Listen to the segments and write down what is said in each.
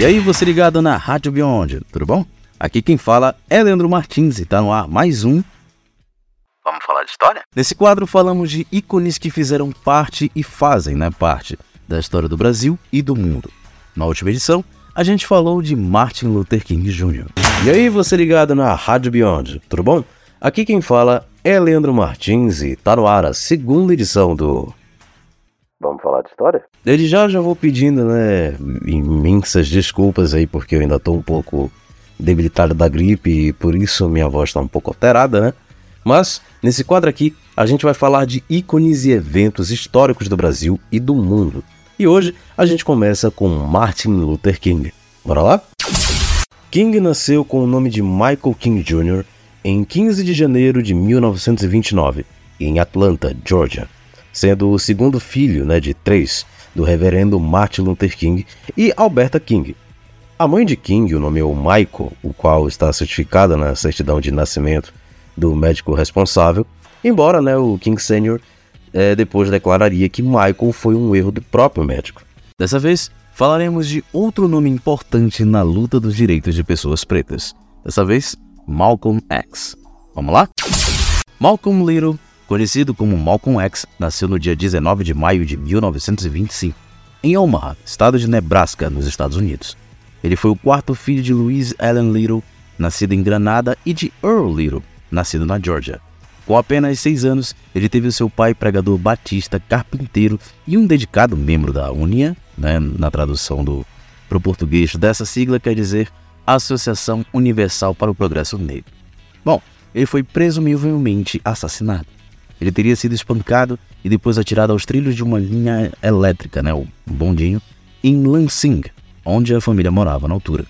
E aí, você ligado na Rádio Beyond, tudo bom? Aqui quem fala é Leandro Martins e tá no ar mais um. Vamos falar de história? Nesse quadro falamos de ícones que fizeram parte e fazem, né, parte da história do Brasil e do mundo. Na última edição, a gente falou de Martin Luther King Jr. E aí, você ligado na Rádio Beyond, tudo bom? Aqui quem fala é Leandro Martins e tá no ar a segunda edição do Vamos falar de história? Desde já já vou pedindo, né, imensas desculpas aí, porque eu ainda tô um pouco debilitado da gripe e por isso minha voz tá um pouco alterada, né? Mas, nesse quadro aqui, a gente vai falar de ícones e eventos históricos do Brasil e do mundo. E hoje a gente começa com Martin Luther King. Bora lá? King nasceu com o nome de Michael King Jr. em 15 de janeiro de 1929, em Atlanta, Georgia sendo o segundo filho né, de três do reverendo Martin Luther King e Alberta King. A mãe de King o nomeou Michael, o qual está certificada na certidão de nascimento do médico responsável, embora né, o King Sr. É, depois declararia que Michael foi um erro do próprio médico. Dessa vez, falaremos de outro nome importante na luta dos direitos de pessoas pretas. Dessa vez, Malcolm X. Vamos lá? Malcolm Little Conhecido como Malcolm X, nasceu no dia 19 de maio de 1925, em Omaha, estado de Nebraska, nos Estados Unidos. Ele foi o quarto filho de Louise Ellen Little, nascido em Granada, e de Earl Little, nascido na Georgia. Com apenas seis anos, ele teve seu pai pregador batista, carpinteiro e um dedicado membro da UNIA, né, na tradução do para o português dessa sigla quer dizer Associação Universal para o Progresso Negro. Bom, ele foi presumivelmente assassinado. Ele teria sido espancado e depois atirado aos trilhos de uma linha elétrica, né, o bondinho, em Lansing, onde a família morava na altura.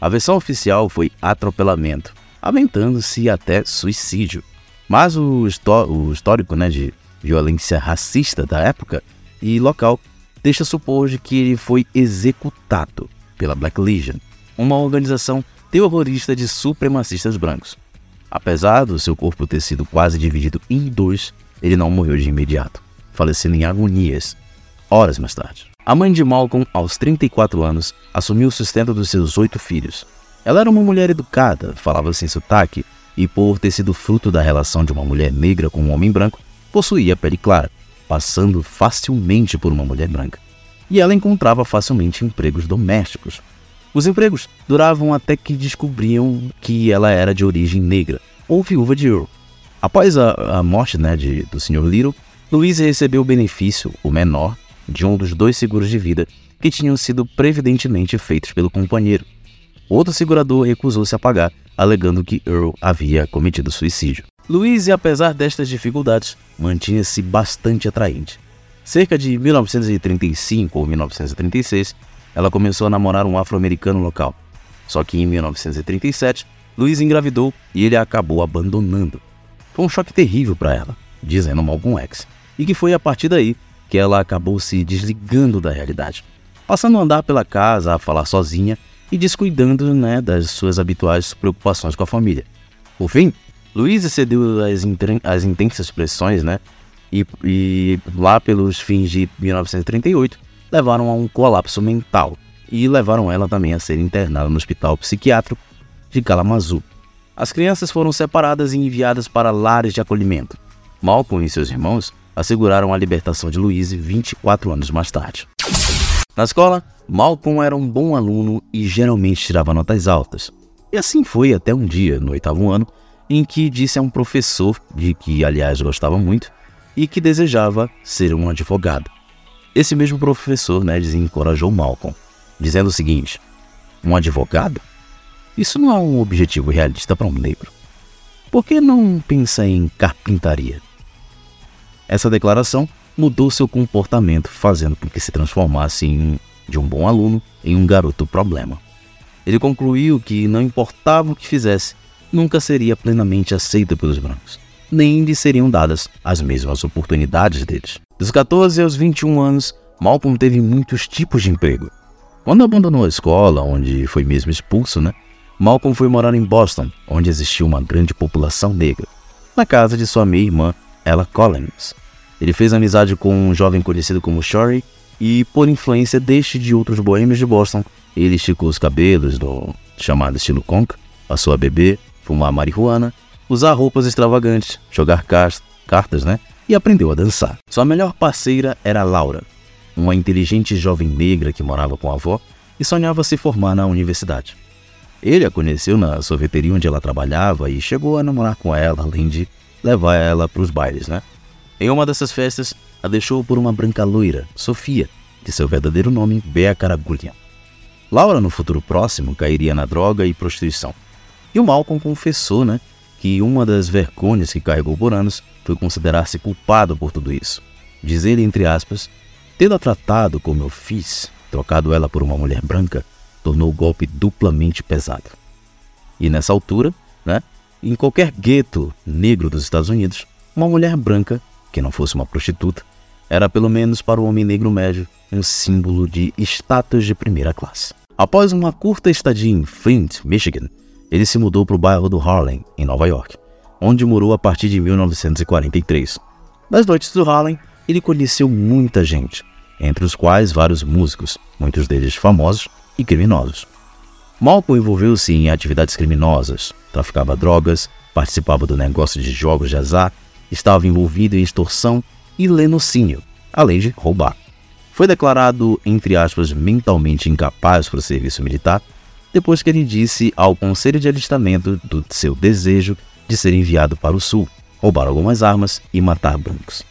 A versão oficial foi atropelamento, aventando-se até suicídio. Mas o, o histórico né, de violência racista da época e local deixa supor que ele foi executado pela Black Legion, uma organização terrorista de supremacistas brancos. Apesar do seu corpo ter sido quase dividido em dois, ele não morreu de imediato, falecendo em agonias, horas mais tarde. A mãe de Malcolm, aos 34 anos, assumiu o sustento dos seus oito filhos. Ela era uma mulher educada, falava sem sotaque e, por ter sido fruto da relação de uma mulher negra com um homem branco, possuía pele clara, passando facilmente por uma mulher branca. E ela encontrava facilmente empregos domésticos, os empregos duravam até que descobriam que ela era de origem negra, ou viúva de Earl. Após a, a morte né, de, do Sr. Little, Louise recebeu o benefício, o menor, de um dos dois seguros de vida que tinham sido previdentemente feitos pelo companheiro. Outro segurador recusou-se a pagar, alegando que Earl havia cometido suicídio. Louise, apesar destas dificuldades, mantinha-se bastante atraente. Cerca de 1935 ou 1936, ela começou a namorar um afro-americano local. Só que em 1937, Luiz engravidou e ele a acabou abandonando. Foi um choque terrível para ela, dizendo Malcolm X, e que foi a partir daí que ela acabou se desligando da realidade, passando a andar pela casa, a falar sozinha e descuidando né, das suas habituais preocupações com a família. Por fim, Luiz cedeu às, intensas pressões, né? E, e lá pelos fins de 1938, levaram a um colapso mental e levaram ela também a ser internada no hospital psiquiátrico de Kalamazoo. As crianças foram separadas e enviadas para lares de acolhimento. Malcolm e seus irmãos asseguraram a libertação de Louise 24 anos mais tarde. Na escola, Malcolm era um bom aluno e geralmente tirava notas altas. E assim foi até um dia, no oitavo ano, em que disse a um professor, de que aliás gostava muito, e que desejava ser um advogado. Esse mesmo professor né, desencorajou Malcolm, dizendo o seguinte: um advogado? Isso não é um objetivo realista para um negro. Por que não pensa em carpintaria? Essa declaração mudou seu comportamento, fazendo com que se transformasse em, de um bom aluno em um garoto problema. Ele concluiu que não importava o que fizesse, nunca seria plenamente aceito pelos brancos, nem lhe seriam dadas as mesmas oportunidades deles. Dos 14 aos 21 anos, Malcolm teve muitos tipos de emprego. Quando abandonou a escola, onde foi mesmo expulso, né? Malcolm foi morar em Boston, onde existia uma grande população negra, na casa de sua meia-irmã, Ella Collins. Ele fez amizade com um jovem conhecido como Shorey e, por influência deste e de outros boêmios de Boston, ele esticou os cabelos do chamado estilo conk, passou a beber, fumar marihuana, usar roupas extravagantes, jogar cartas, né? E aprendeu a dançar. Sua melhor parceira era Laura, uma inteligente jovem negra que morava com a avó e sonhava se formar na universidade. Ele a conheceu na sorveteria onde ela trabalhava e chegou a namorar com ela, além de levar ela para os bailes, né? Em uma dessas festas, a deixou por uma branca loira, Sofia, de seu verdadeiro nome, Bea Caragulha. Laura, no futuro próximo, cairia na droga e prostituição. E o Malcolm confessou, né, que uma das vergonhas que carregou por anos foi considerar-se culpado por tudo isso. Diz ele, entre aspas, tendo a tratado como eu fiz, trocado ela por uma mulher branca, tornou o golpe duplamente pesado. E nessa altura, né, em qualquer gueto negro dos Estados Unidos, uma mulher branca, que não fosse uma prostituta, era pelo menos para o homem negro médio um símbolo de status de primeira classe. Após uma curta estadia em Flint, Michigan, ele se mudou para o bairro do Harlem, em Nova York, onde morou a partir de 1943. Nas noites do Harlem, ele conheceu muita gente, entre os quais vários músicos, muitos deles famosos e criminosos. Malcolm envolveu-se em atividades criminosas, traficava drogas, participava do negócio de jogos de azar, estava envolvido em extorsão e lenocínio, além de roubar. Foi declarado, entre aspas, mentalmente incapaz para o serviço militar depois que ele disse ao conselho de alistamento do seu desejo de ser enviado para o sul, roubar algumas armas e matar brancos.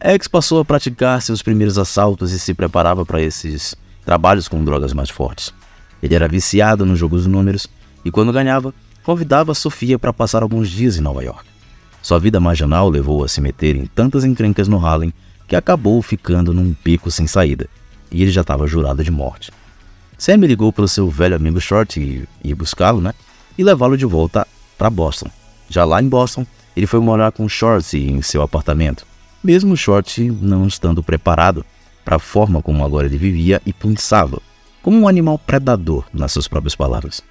X passou a praticar seus primeiros assaltos e se preparava para esses trabalhos com drogas mais fortes. Ele era viciado nos jogos de números e, quando ganhava, convidava Sofia para passar alguns dias em Nova York. Sua vida marginal levou a se meter em tantas encrencas no Harlem que acabou ficando num beco sem saída, e ele já estava jurado de morte. Sam ligou para o seu velho amigo Short e ir buscá-lo, né? E levá-lo de volta para Boston. Já lá em Boston, ele foi morar com Short em seu apartamento, mesmo Short não estando preparado para a forma como agora ele vivia e pensava, como um animal predador, nas suas próprias palavras.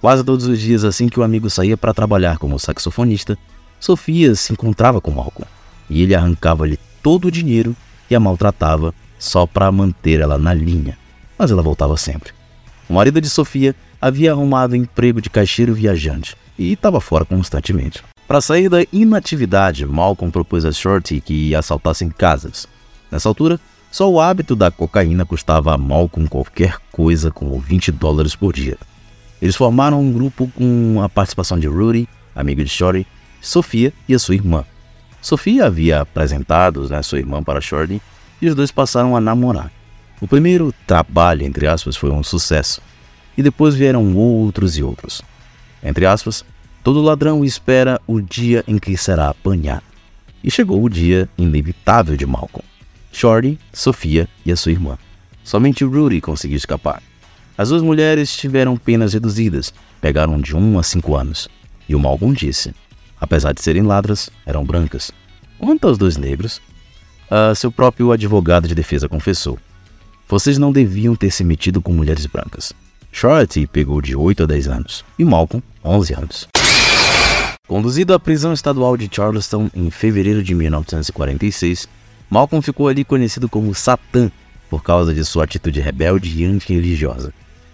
Quase todos os dias, assim que o amigo saía para trabalhar como saxofonista, Sofia se encontrava com Malcolm e ele arrancava-lhe todo o dinheiro e a maltratava só para manter ela na linha. Mas ela voltava sempre. O marido de Sofia havia arrumado emprego de caixeiro viajante e estava fora constantemente. Para sair da inatividade, Malcolm propôs a Shorty que assaltassem casas. Nessa altura, só o hábito da cocaína custava a Malcolm qualquer coisa como 20 dólares por dia. Eles formaram um grupo com a participação de Rudy, amigo de Shorty, Sofia e a sua irmã. Sofia havia apresentado né, sua irmã para Shorty e os dois passaram a namorar. O primeiro trabalho, entre aspas, foi um sucesso, e depois vieram outros e outros. Entre aspas, todo ladrão espera o dia em que será apanhado. E chegou o dia inevitável de Malcolm. Shorty, Sofia e a sua irmã. Somente Rudy conseguiu escapar. As duas mulheres tiveram penas reduzidas, pegaram de 1 a 5 anos. E o Malcolm disse: apesar de serem ladras, eram brancas. Quanto aos dois negros, uh, seu próprio advogado de defesa confessou: Vocês não deviam ter se metido com mulheres brancas. Shorty pegou de 8 a 10 anos e Malcolm 11 anos. Conduzido à prisão estadual de Charleston em fevereiro de 1946, Malcolm ficou ali conhecido como Satã por causa de sua atitude rebelde e antirreligiosa.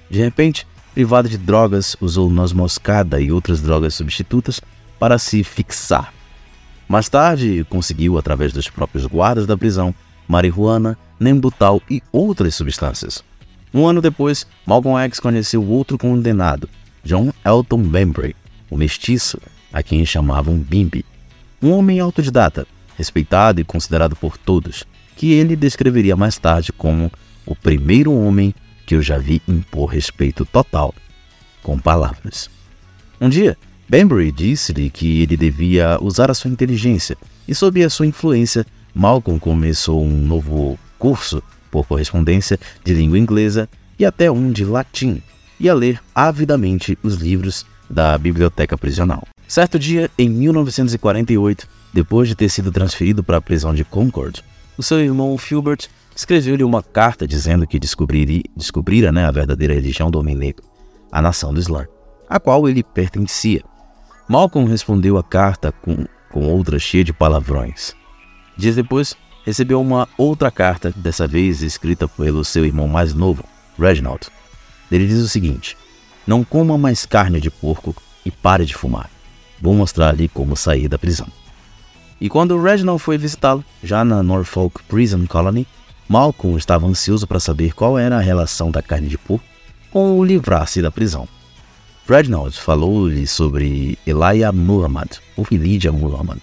De repente, privado de drogas, usou noz moscada e outras drogas substitutas para se fixar. Mais tarde, conseguiu, através dos próprios guardas da prisão, marihuana, nembutal e outras substâncias. Um ano depois, Malcolm X conheceu outro condenado, John Elton Bembry, o mestiço, a quem chamavam Bimbi. Um homem autodidata, respeitado e considerado por todos, que ele descreveria mais tarde como o primeiro homem que eu já vi impor respeito total, com palavras. Um dia, Banbury disse-lhe que ele devia usar a sua inteligência, e sob a sua influência, Malcolm começou um novo curso por correspondência de língua inglesa e até um de latim, e a ler avidamente os livros da biblioteca prisional. Certo dia, em 1948, depois de ter sido transferido para a prisão de Concord, o seu irmão Filbert escreveu-lhe uma carta dizendo que descobrira né, a verdadeira religião do homem negro, a nação do Islã, a qual ele pertencia. Malcolm respondeu a carta com, com outra cheia de palavrões. Dias depois, recebeu uma outra carta, dessa vez escrita pelo seu irmão mais novo, Reginald, Ele diz o seguinte: Não coma mais carne de porco e pare de fumar. Vou mostrar-lhe como sair da prisão. E quando Reginald foi visitá-lo, já na Norfolk Prison Colony, Malcolm estava ansioso para saber qual era a relação da carne de porco com o livrar-se da prisão. Reginald falou-lhe sobre Elijah Muhammad, ou Elijah Muhammad.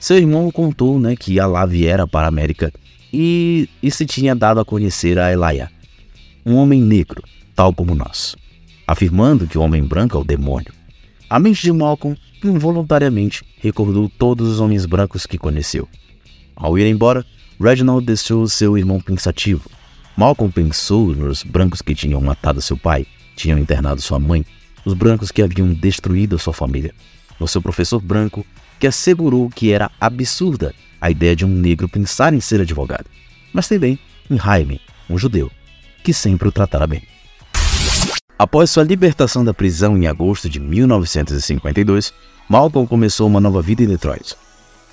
Seu irmão contou né, que Allah viera para a América e, e se tinha dado a conhecer a Elijah, um homem negro, tal como nós, afirmando que o homem branco é o demônio. A mente de Malcolm involuntariamente recordou todos os homens brancos que conheceu. Ao ir embora, Reginald deixou seu irmão pensativo. Malcolm pensou nos brancos que tinham matado seu pai, tinham internado sua mãe, os brancos que haviam destruído sua família, no seu professor branco que assegurou que era absurda a ideia de um negro pensar em ser advogado, mas também em Jaime, um judeu, que sempre o tratara bem. Após sua libertação da prisão em agosto de 1952, Malcolm começou uma nova vida em Detroit.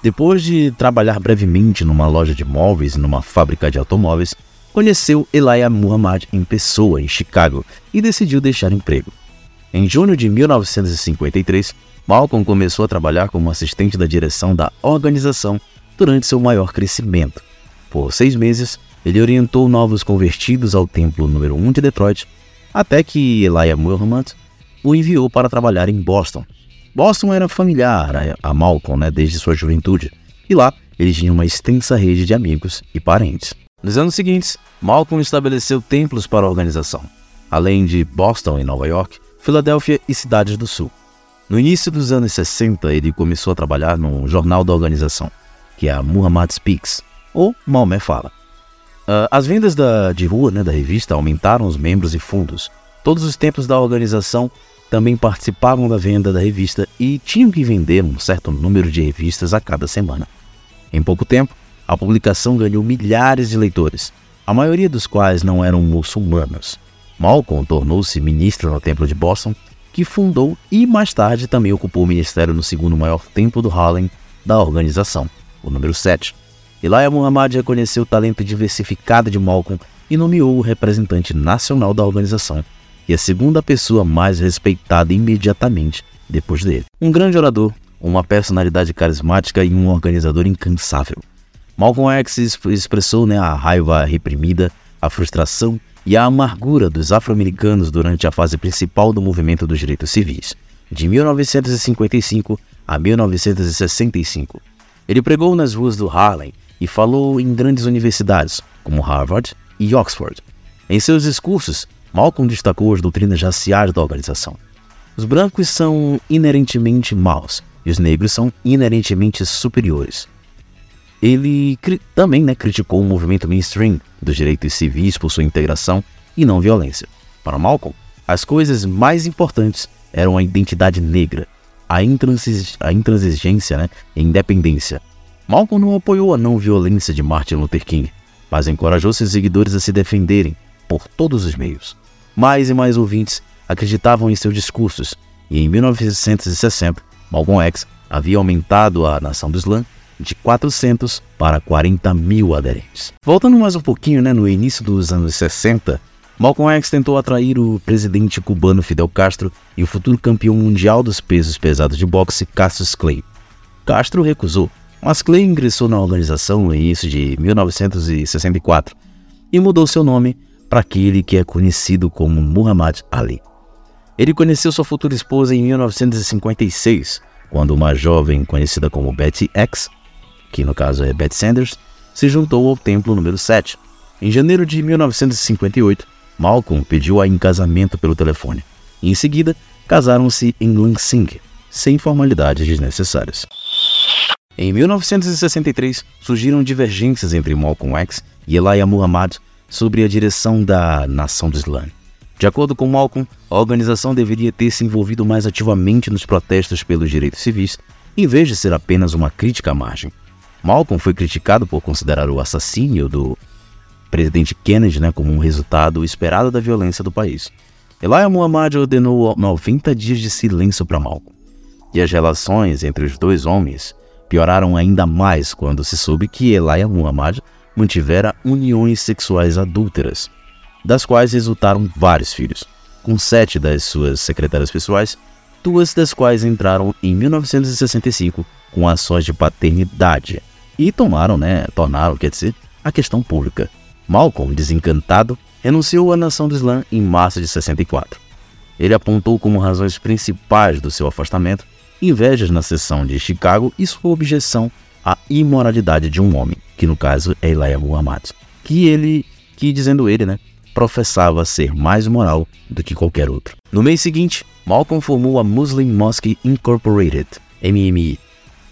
Depois de trabalhar brevemente numa loja de móveis e numa fábrica de automóveis, conheceu Elijah Muhammad em pessoa, em Chicago, e decidiu deixar emprego. Em junho de 1953, Malcolm começou a trabalhar como assistente da direção da organização durante seu maior crescimento. Por seis meses, ele orientou novos convertidos ao templo número 1 de Detroit, até que Elijah Muhammad o enviou para trabalhar em Boston. Boston era familiar a Malcolm né, desde sua juventude, e lá ele tinha uma extensa rede de amigos e parentes. Nos anos seguintes, Malcolm estabeleceu templos para a organização, além de Boston e Nova York, Filadélfia e cidades do Sul. No início dos anos 60, ele começou a trabalhar no jornal da organização, que é a Muhammad Speaks, ou Maomé Fala. Uh, as vendas da, de rua né, da revista aumentaram os membros e fundos. Todos os templos da organização também participavam da venda da revista e tinham que vender um certo número de revistas a cada semana. Em pouco tempo, a publicação ganhou milhares de leitores, a maioria dos quais não eram muçulmanos. Malcolm tornou-se ministro no Templo de Boston, que fundou e mais tarde também ocupou o ministério no segundo maior templo do Harlem da organização, o número 7. Elijah Muhammad reconheceu o talento diversificado de Malcolm e nomeou o representante nacional da organização e a segunda pessoa mais respeitada imediatamente depois dele. Um grande orador, uma personalidade carismática e um organizador incansável. Malcolm X expressou né, a raiva reprimida, a frustração e a amargura dos afro-americanos durante a fase principal do movimento dos direitos civis, de 1955 a 1965. Ele pregou nas ruas do Harlem e falou em grandes universidades, como Harvard e Oxford. Em seus discursos, Malcolm destacou as doutrinas raciais da organização. Os brancos são inerentemente maus e os negros são inerentemente superiores. Ele também né, criticou o movimento mainstream dos direitos civis por sua integração e não violência. Para Malcolm, as coisas mais importantes eram a identidade negra, a, intransigência né, e a independência, Malcolm não apoiou a não violência de Martin Luther King, mas encorajou seus seguidores a se defenderem por todos os meios. Mais e mais ouvintes acreditavam em seus discursos, e em 1960, Malcolm X havia aumentado a nação do Islã de 400 para 40 mil aderentes. Voltando mais um pouquinho, né, no início dos anos 60, Malcolm X tentou atrair o presidente cubano Fidel Castro e o futuro campeão mundial dos pesos pesados de boxe Cassius Clay. Castro recusou, mas Clay ingressou na organização no início de 1964 e mudou seu nome para aquele que é conhecido como Muhammad Ali. Ele conheceu sua futura esposa em 1956, quando uma jovem conhecida como Betty X, que no caso é Betty Sanders, se juntou ao templo número 7. Em janeiro de 1958, Malcolm pediu-a em casamento pelo telefone. Em seguida, casaram-se em Lansing, sem formalidades desnecessárias. Em 1963, surgiram divergências entre Malcolm X e Elijah Muhammad sobre a direção da Nação do Islã. De acordo com Malcolm, a organização deveria ter se envolvido mais ativamente nos protestos pelos direitos civis, em vez de ser apenas uma crítica à margem. Malcolm foi criticado por considerar o assassínio do presidente Kennedy né, como um resultado esperado da violência do país. Elijah Muhammad ordenou 90 dias de silêncio para Malcolm. E as relações entre os dois homens Pioraram ainda mais quando se soube que Elijah Muhammad mantivera uniões sexuais adúlteras, das quais resultaram vários filhos. com sete das suas secretárias pessoais, duas das quais entraram em 1965 com ações de paternidade e tomaram, né, tornaram, quer dizer, a questão pública. Malcolm, desencantado, renunciou à nação do Islã em março de 64. Ele apontou como razões principais do seu afastamento invejas na seção de Chicago e sua objeção à imoralidade de um homem, que no caso é Elijah Muhammad, que ele, que dizendo ele, né, professava ser mais moral do que qualquer outro. No mês seguinte, Malcolm formou a Muslim Mosque Incorporated, MMI,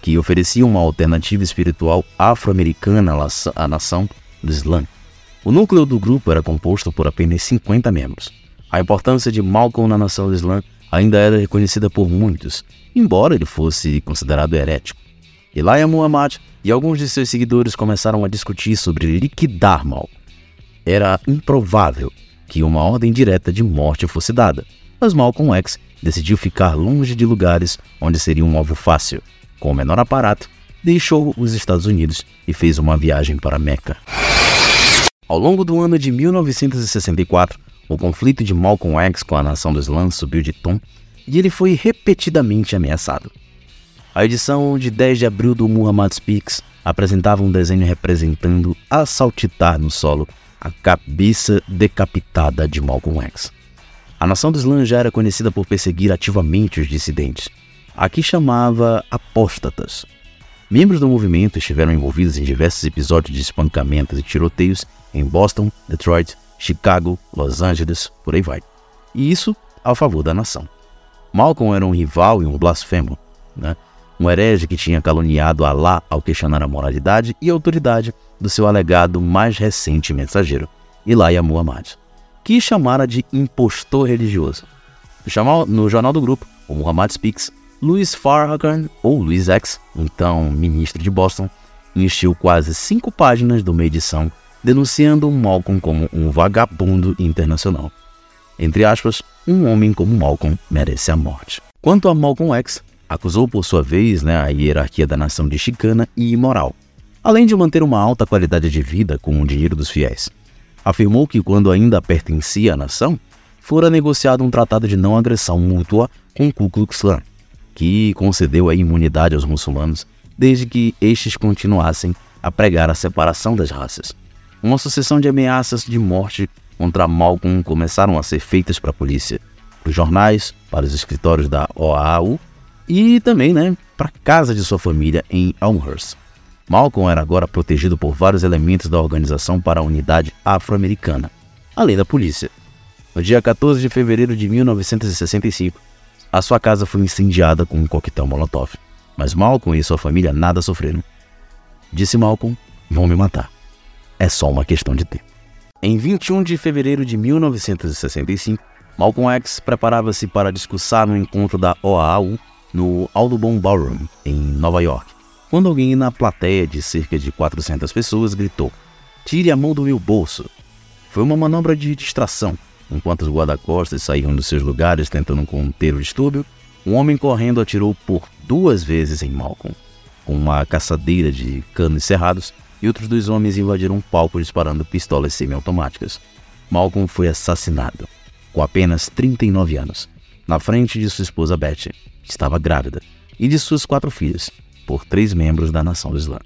que oferecia uma alternativa espiritual afro-americana à nação do Islã. O núcleo do grupo era composto por apenas 50 membros. A importância de Malcolm na nação do Islã ainda era reconhecida por muitos, embora ele fosse considerado herético. Elijah Muhammad e alguns de seus seguidores começaram a discutir sobre liquidar Malcolm. Era improvável que uma ordem direta de morte fosse dada, mas Malcolm X decidiu ficar longe de lugares onde seria um alvo fácil. Com o menor aparato, deixou os Estados Unidos e fez uma viagem para Meca. Ao longo do ano de 1964, o conflito de Malcolm X com a nação do Islã subiu de tom e ele foi repetidamente ameaçado. A edição de 10 de abril do Muhammad Speaks apresentava um desenho representando a saltitar no solo a cabeça decapitada de Malcolm X. A nação do Islã já era conhecida por perseguir ativamente os dissidentes. Aqui chamava apóstatas. Membros do movimento estiveram envolvidos em diversos episódios de espancamentos e tiroteios em Boston, Detroit, Chicago, Los Angeles, por aí vai. E isso a favor da nação. Malcolm era um rival e um blasfemo, né? um herege que tinha caluniado Alá ao questionar a moralidade e autoridade do seu alegado mais recente mensageiro, Elijah Muhammad, que chamara de impostor religioso. No jornal do grupo, o Muhammad Speaks, Louis Farrakhan, ou Louis X, então ministro de Boston, encheu quase cinco páginas de uma edição denunciando Malcolm como um vagabundo internacional. Entre aspas, um homem como Malcolm merece a morte. Quanto a Malcolm X, acusou por sua vez né, a hierarquia da nação de chicana e imoral, além de manter uma alta qualidade de vida com o dinheiro dos fiéis. Afirmou que quando ainda pertencia à nação, fora negociado um tratado de não agressão mútua com Ku Klux Klan, que concedeu a imunidade aos muçulmanos desde que estes continuassem a pregar a separação das raças. Uma sucessão de ameaças de morte contra Malcolm começaram a ser feitas para a polícia, para os jornais, para os escritórios da OAU e também né, para a casa de sua família em Elmhurst. Malcolm era agora protegido por vários elementos da Organização para a Unidade Afro-Americana, além da polícia. No dia 14 de fevereiro de 1965, a sua casa foi incendiada com um coquetel Molotov. Mas Malcolm e sua família nada sofreram. Disse Malcolm: Vão me matar. É só uma questão de tempo. Em 21 de fevereiro de 1965, Malcolm X preparava-se para discursar no encontro da OAU no Audubon Ballroom, em Nova York, quando alguém na plateia de cerca de 400 pessoas gritou: Tire a mão do meu bolso. Foi uma manobra de distração. Enquanto os guarda-costas saíam dos seus lugares tentando conter o distúrbio, um homem correndo atirou por duas vezes em Malcolm, com uma caçadeira de canos cerrados e outros dois homens invadiram um palco disparando pistolas semiautomáticas. Malcolm foi assassinado, com apenas 39 anos, na frente de sua esposa Betty, que estava grávida, e de suas quatro filhas, por três membros da nação do Islã.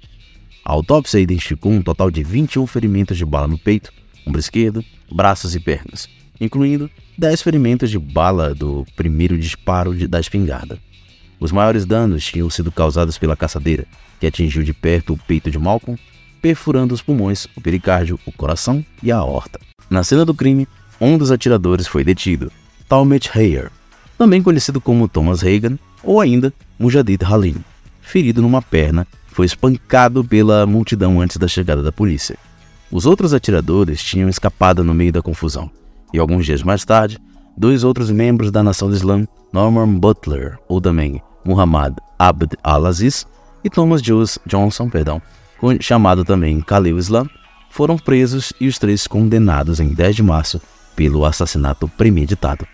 A autópsia identificou um total de 21 ferimentos de bala no peito, ombro esquerdo, braços e pernas, incluindo 10 ferimentos de bala do primeiro disparo de, da espingarda. Os maiores danos tinham sido causados pela caçadeira, que atingiu de perto o peito de Malcolm perfurando os pulmões, o pericárdio, o coração e a aorta. Na cena do crime, um dos atiradores foi detido, Talmage Hayer, também conhecido como Thomas Reagan ou ainda Mujadid Halim. Ferido numa perna, foi espancado pela multidão antes da chegada da polícia. Os outros atiradores tinham escapado no meio da confusão, e alguns dias mais tarde, dois outros membros da nação do Islã, Norman Butler, ou também Muhammad Abd al-Aziz, e Thomas Johnson, perdão, chamado também Khalil Islam, foram presos e os três condenados em 10 de março pelo assassinato premeditado.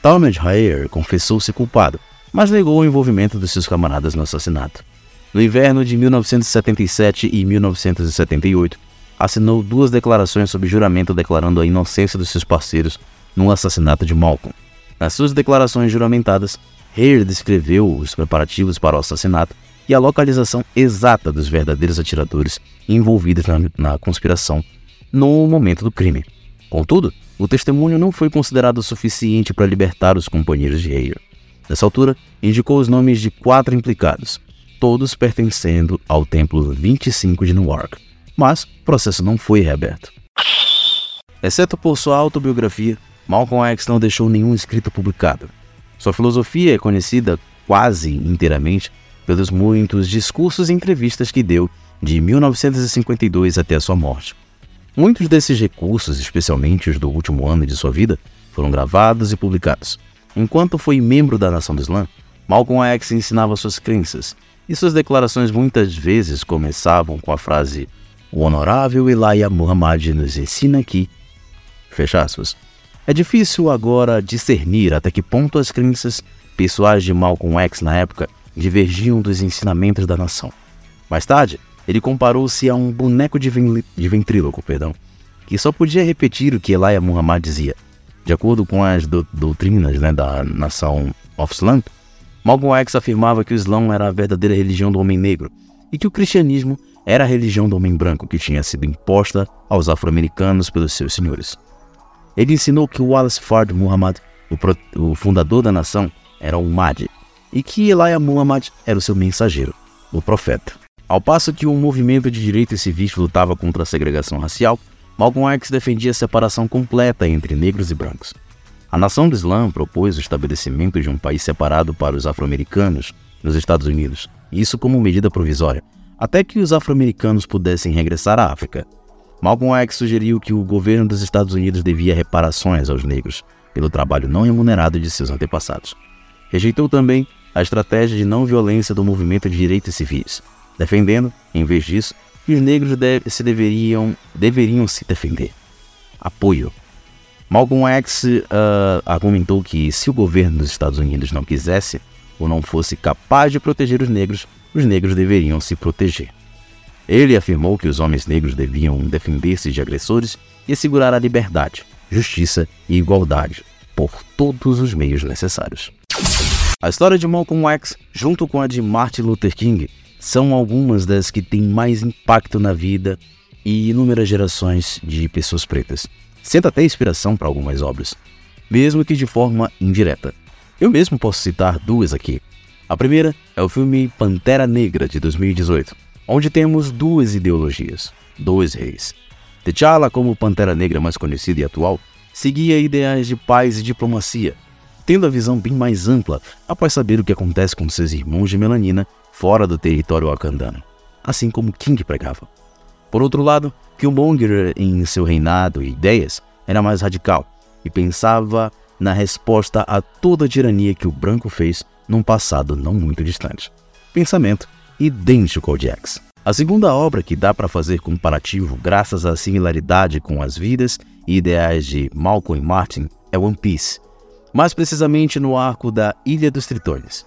Talmud Hayer confessou-se culpado, mas negou o envolvimento de seus camaradas no assassinato. No inverno de 1977 e 1978, assinou duas declarações sob juramento declarando a inocência dos seus parceiros no assassinato de Malcolm. Nas suas declarações juramentadas, Hare descreveu os preparativos para o assassinato e a localização exata dos verdadeiros atiradores envolvidos na, na conspiração no momento do crime. Contudo, o testemunho não foi considerado suficiente para libertar os companheiros de Hare. Nessa altura, indicou os nomes de quatro implicados, todos pertencendo ao Templo 25 de Newark. Mas o processo não foi reaberto. Exceto por sua autobiografia, Malcolm X não deixou nenhum escrito publicado. Sua filosofia é conhecida quase inteiramente pelos muitos discursos e entrevistas que deu de 1952 até a sua morte. Muitos desses recursos, especialmente os do último ano de sua vida, foram gravados e publicados. Enquanto foi membro da Nação do Islã, Malcolm X ensinava suas crenças, e suas declarações muitas vezes começavam com a frase O honorável Elijah Muhammad nos ensina que... Fecha aspas. É difícil agora discernir até que ponto as crenças pessoais de Malcolm X na época divergiam dos ensinamentos da nação. Mais tarde, ele comparou-se a um boneco de, de ventríloco, perdão, que só podia repetir o que Elijah Muhammad dizia. De acordo com as do doutrinas né, da nação of Islam, Malcolm X afirmava que o Islã era a verdadeira religião do homem negro e que o cristianismo era a religião do homem branco que tinha sido imposta aos afro-americanos pelos seus senhores. Ele ensinou que Wallace Fard Muhammad, o, o fundador da nação, era um Mahdi, e que Elijah Muhammad era o seu mensageiro, o profeta. Ao passo que o movimento de direitos civis lutava contra a segregação racial, Malcolm X defendia a separação completa entre negros e brancos. A nação do Islã propôs o estabelecimento de um país separado para os afro-americanos nos Estados Unidos, isso como medida provisória, até que os afro-americanos pudessem regressar à África, Malcolm X sugeriu que o governo dos Estados Unidos devia reparações aos negros pelo trabalho não remunerado de seus antepassados. Rejeitou também a estratégia de não violência do movimento de direitos civis, defendendo, em vez disso, que os negros deve, se deveriam, deveriam se defender. Apoio. Malcolm X uh, argumentou que se o governo dos Estados Unidos não quisesse ou não fosse capaz de proteger os negros, os negros deveriam se proteger. Ele afirmou que os homens negros deviam defender-se de agressores e assegurar a liberdade, justiça e igualdade por todos os meios necessários. A história de Malcolm X, junto com a de Martin Luther King, são algumas das que têm mais impacto na vida e inúmeras gerações de pessoas pretas. Senta até inspiração para algumas obras, mesmo que de forma indireta. Eu mesmo posso citar duas aqui. A primeira é o filme Pantera Negra de 2018, onde temos duas ideologias, dois reis. T'Challa, como Pantera Negra mais conhecida e atual, seguia ideais de paz e diplomacia, tendo a visão bem mais ampla após saber o que acontece com seus irmãos de melanina fora do território wakandano, assim como King pregava. Por outro lado, Killmonger, em seu reinado e ideias, era mais radical e pensava na resposta a toda a tirania que o branco fez num passado não muito distante. Pensamento idêntico ao Jax. A segunda obra que dá para fazer comparativo graças à similaridade com as vidas e ideais de Malcolm e Martin é One Piece, mais precisamente no arco da Ilha dos Tritões.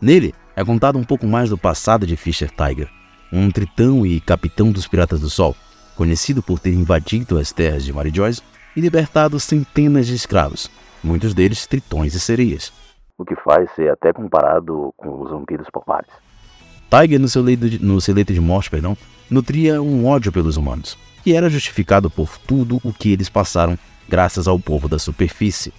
Nele é contado um pouco mais do passado de Fisher Tiger, um tritão e capitão dos Piratas do Sol, conhecido por ter invadido as terras de Mary Joyce e libertado centenas de escravos, muitos deles tritões e sereias. O que faz ser até comparado com os vampiros populares. Tiger, no seu, leito de, no seu leito de morte, perdão, nutria um ódio pelos humanos, que era justificado por tudo o que eles passaram graças ao povo da superfície.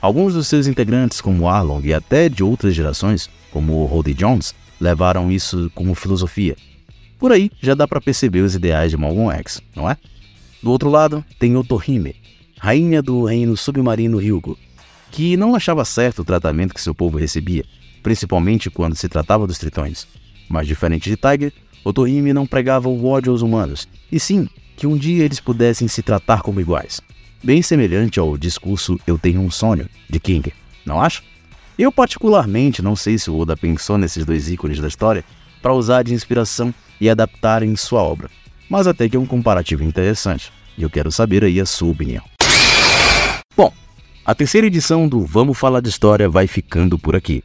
Alguns dos seus integrantes, como Arlong e até de outras gerações, como Roddy Jones, levaram isso como filosofia. Por aí já dá para perceber os ideais de Malcolm X, não é? Do outro lado, tem Otohime, rainha do reino submarino Ryugo, que não achava certo o tratamento que seu povo recebia, principalmente quando se tratava dos tritões. Mas diferente de Tiger, Otohime não pregava o ódio aos humanos, e sim que um dia eles pudessem se tratar como iguais. Bem semelhante ao discurso Eu Tenho um Sonho, de King, não acha? Eu particularmente não sei se o Oda pensou nesses dois ícones da história para usar de inspiração e adaptar em sua obra, mas até que é um comparativo interessante, e eu quero saber aí a sua opinião. Bom, a terceira edição do Vamos Falar de História vai ficando por aqui.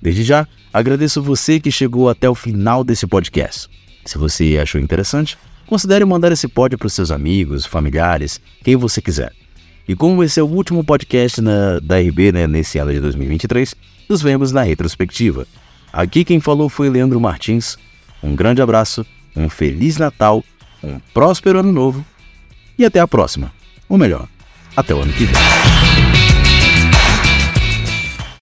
Desde já, agradeço você que chegou até o final desse podcast. Se você achou interessante, considere mandar esse pod para os seus amigos, familiares, quem você quiser. E como esse é o último podcast na, da RB né, nesse ano de 2023, nos vemos na retrospectiva. Aqui quem falou foi Leandro Martins. Um grande abraço, um Feliz Natal, um próspero Ano Novo e até a próxima. Ou melhor, até o ano que vem.